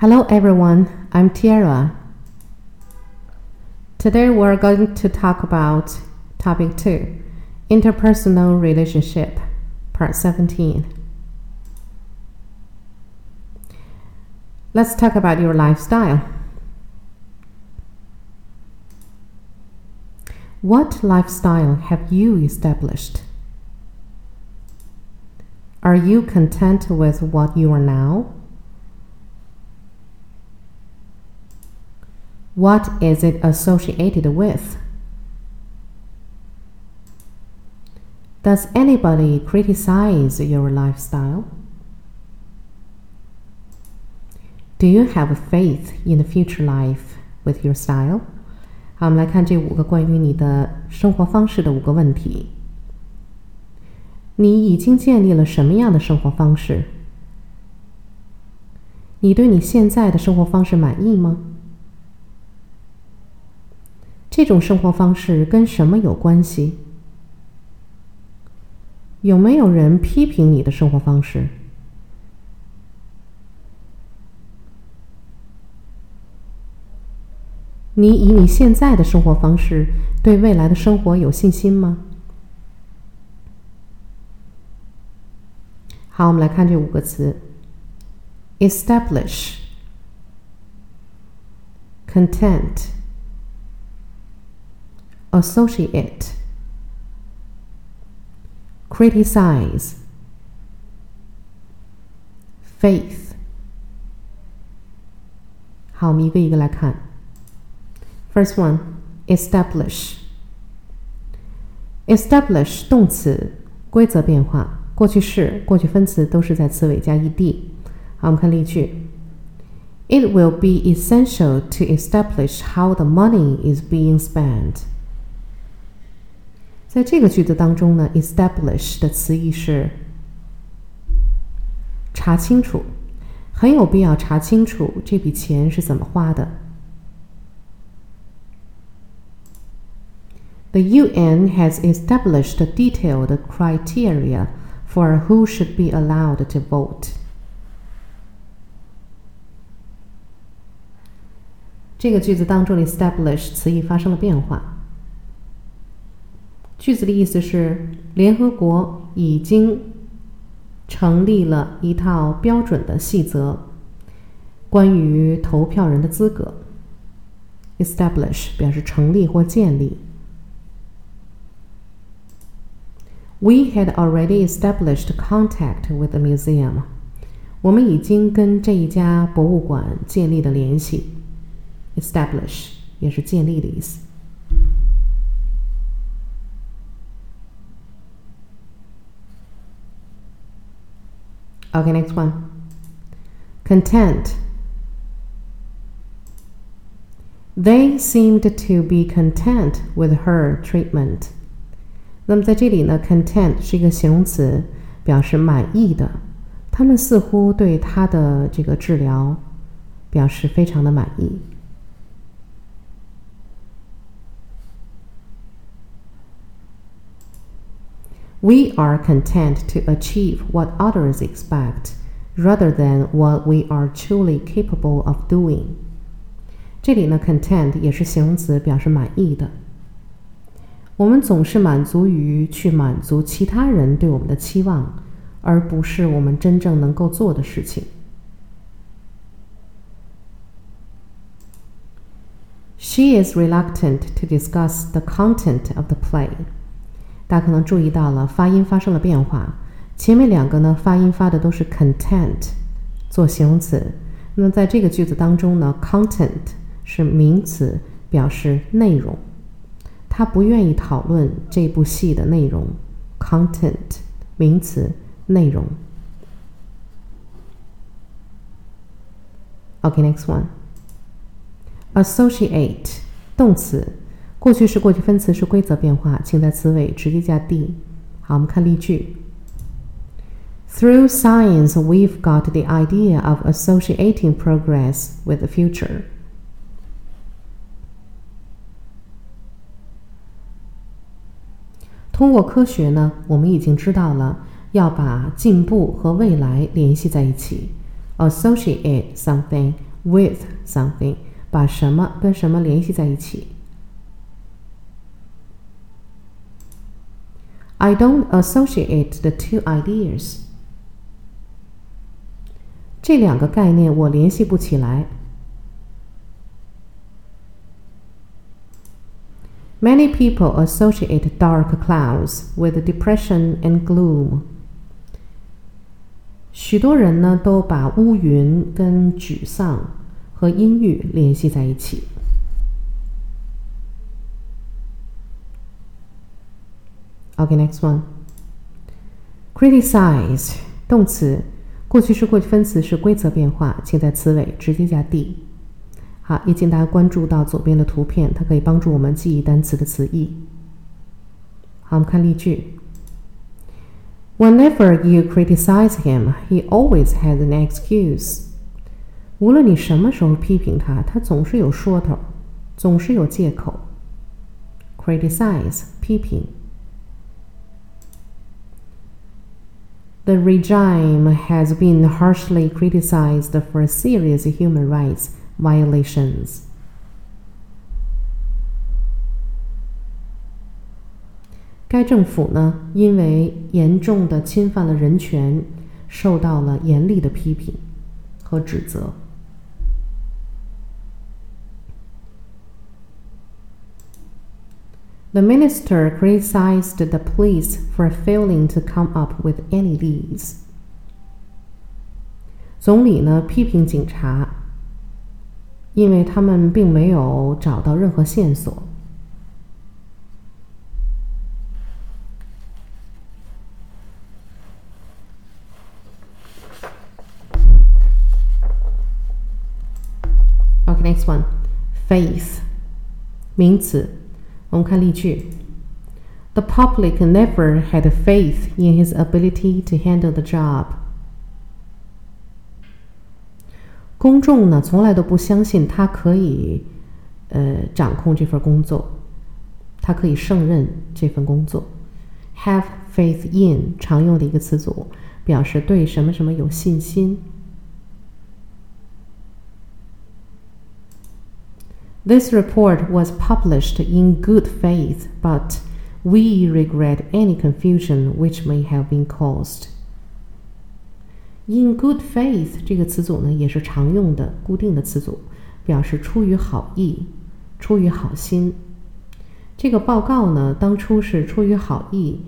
Hello everyone, I'm Tiara. Today we're going to talk about topic 2, interpersonal relationship, part 17. Let's talk about your lifestyle. What lifestyle have you established? Are you content with what you are now? What is it associated with? Does anybody criticize your lifestyle? Do you have faith in the future life with your style? 好，我们来看这五个关于你的生活方式的五个问题。你已经建立了什么样的生活方式？你对你现在的生活方式满意吗？ 这种生活方式跟什么有关系？有没有人批评你的生活方式？你以你现在的生活方式对未来的生活有信心吗？好，我们来看这五个词：establish、content。associate, criticize, faith。好，我们一个一个来看。First one, establish. Establish 动词，规则变化，过去式、过去分词都是在词尾加 ed。好，我们看例句。It will be essential to establish how the money is being spent. 在这个句子当中呢，establish 的词义是查清楚，很有必要查清楚这笔钱是怎么花的。The UN has established detailed criteria for who should be allowed to vote. 这个句子当中的 establish 词义发生了变化。 句子的意思是，联合国已经成立了一套标准的细则，关于投票人的资格。establish 表示成立或建立。We had already established contact with the museum。我们已经跟这一家博物馆建立了联系。establish 也是建立的意思。Okay, next one. Content. They seemed to be content with her treatment. 那么在这里呢，content 是一个形容词，表示满意的。他们似乎对她的这个治疗表示非常的满意。 We are content to achieve what others expect, rather than what we are truly capable of doing. 这里呢，content 也是形容词，表示满意的。我们总是满足于去满足其他人对我们的期望，而不是我们真正能够做的事情。She is reluctant to discuss the content of the play. 大家可能注意到了，发音发生了变化。前面两个呢，发音发的都是 content 做形容词。那么在这个句子当中呢，content 是名词，表示内容。他不愿意讨论这部戏的内容。content 名词，内容。OK，next one。associate 动词。过去式、过去分词是规则变化，请在词尾直接加 d。好，我们看例句。Through science, we've got the idea of associating progress with the future. 通过科学呢，我们已经知道了要把进步和未来联系在一起。Associate something with something，把什么跟什么联系在一起。I don't associate the two ideas。这两个概念我联系不起来。Many people associate dark clouds with depression and gloom. 许多人呢都把乌云跟沮丧和阴郁联系在一起。 Okay, next one. Criticize 动词，过去式、过去分词是规则变化，请在词尾直接加 d。好，也请大家关注到左边的图片，它可以帮助我们记忆单词的词义。好，我们看例句：Whenever you criticize him, he always has an excuse。无论你什么时候批评他，他总是有说头，总是有借口。Criticize 批评。The regime has been harshly criticized for serious human rights violations. The minister criticized the police for failing to come up with any leads. 总理呢批评警察因为他们并没有找到任何线索。Okay, next one, faith，名词。 我们看例句：The public never had faith in his ability to handle the job. 公众呢，从来都不相信他可以，呃，掌控这份工作，他可以胜任这份工作。Have faith in 常用的一个词组，表示对什么什么有信心。This report was published in good faith, but we regret any confusion which may have been caused. In good faith 这个词组呢，也是常用的固定的词组，表示出于好意、出于好心。这个报告呢，当初是出于好意，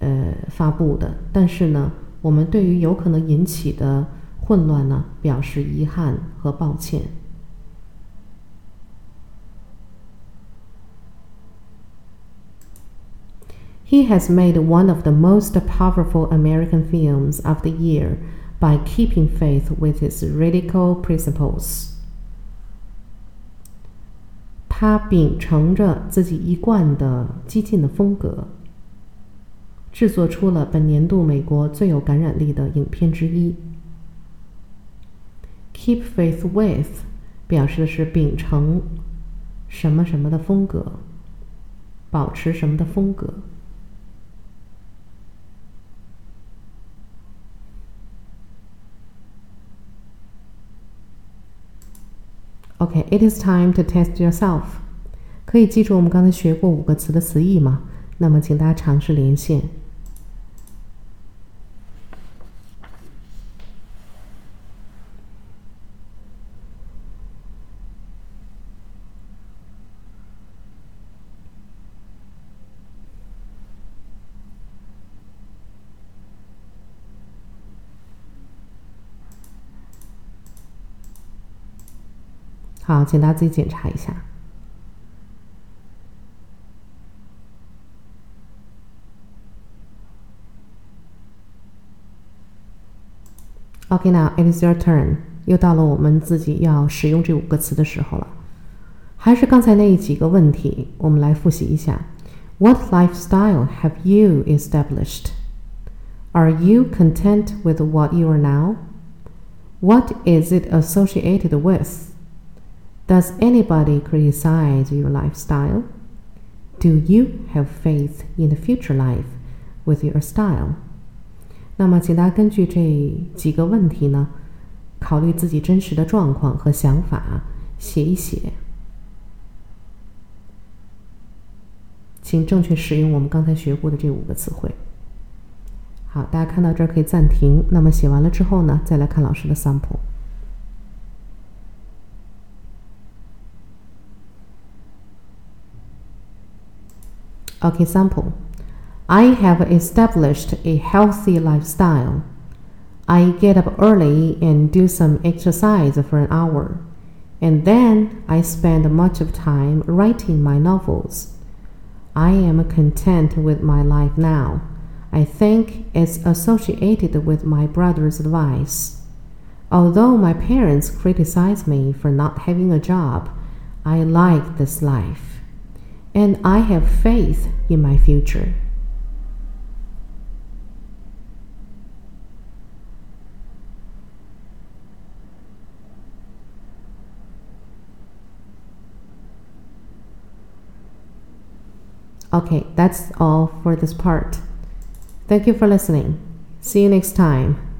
呃，发布的。但是呢，我们对于有可能引起的混乱呢，表示遗憾和抱歉。He has made one of the most powerful American films of the year by keeping faith with its radical principles. 他秉承着自己一贯的激进的风格，制作出了本年度美国最有感染力的影片之一。Keep faith with 表示的是秉承什么什么的风格，保持什么的风格。 Okay, it is time to test yourself. 可以记住我们刚才学过五个词的词义吗？那么，请大家尝试连线。好，请大家自己检查一下。OK now, it is your turn. 又到了我们自己要使用这五个词的时候了。还是刚才那几个问题，我们来复习一下。What lifestyle have you established? Are you content with what you are now? What is it associated with? Does anybody criticize your lifestyle? Do you have faith in the future life with your style? 那么，请大家根据这几个问题呢，考虑自己真实的状况和想法，写一写。请正确使用我们刚才学过的这五个词汇。好，大家看到这儿可以暂停。那么写完了之后呢，再来看老师的 sample。Okay, sample. I have established a healthy lifestyle. I get up early and do some exercise for an hour, and then I spend much of time writing my novels. I am content with my life now. I think it's associated with my brother's advice. Although my parents criticize me for not having a job, I like this life and I have faith in my future. Okay, that's all for this part. Thank you for listening. See you next time.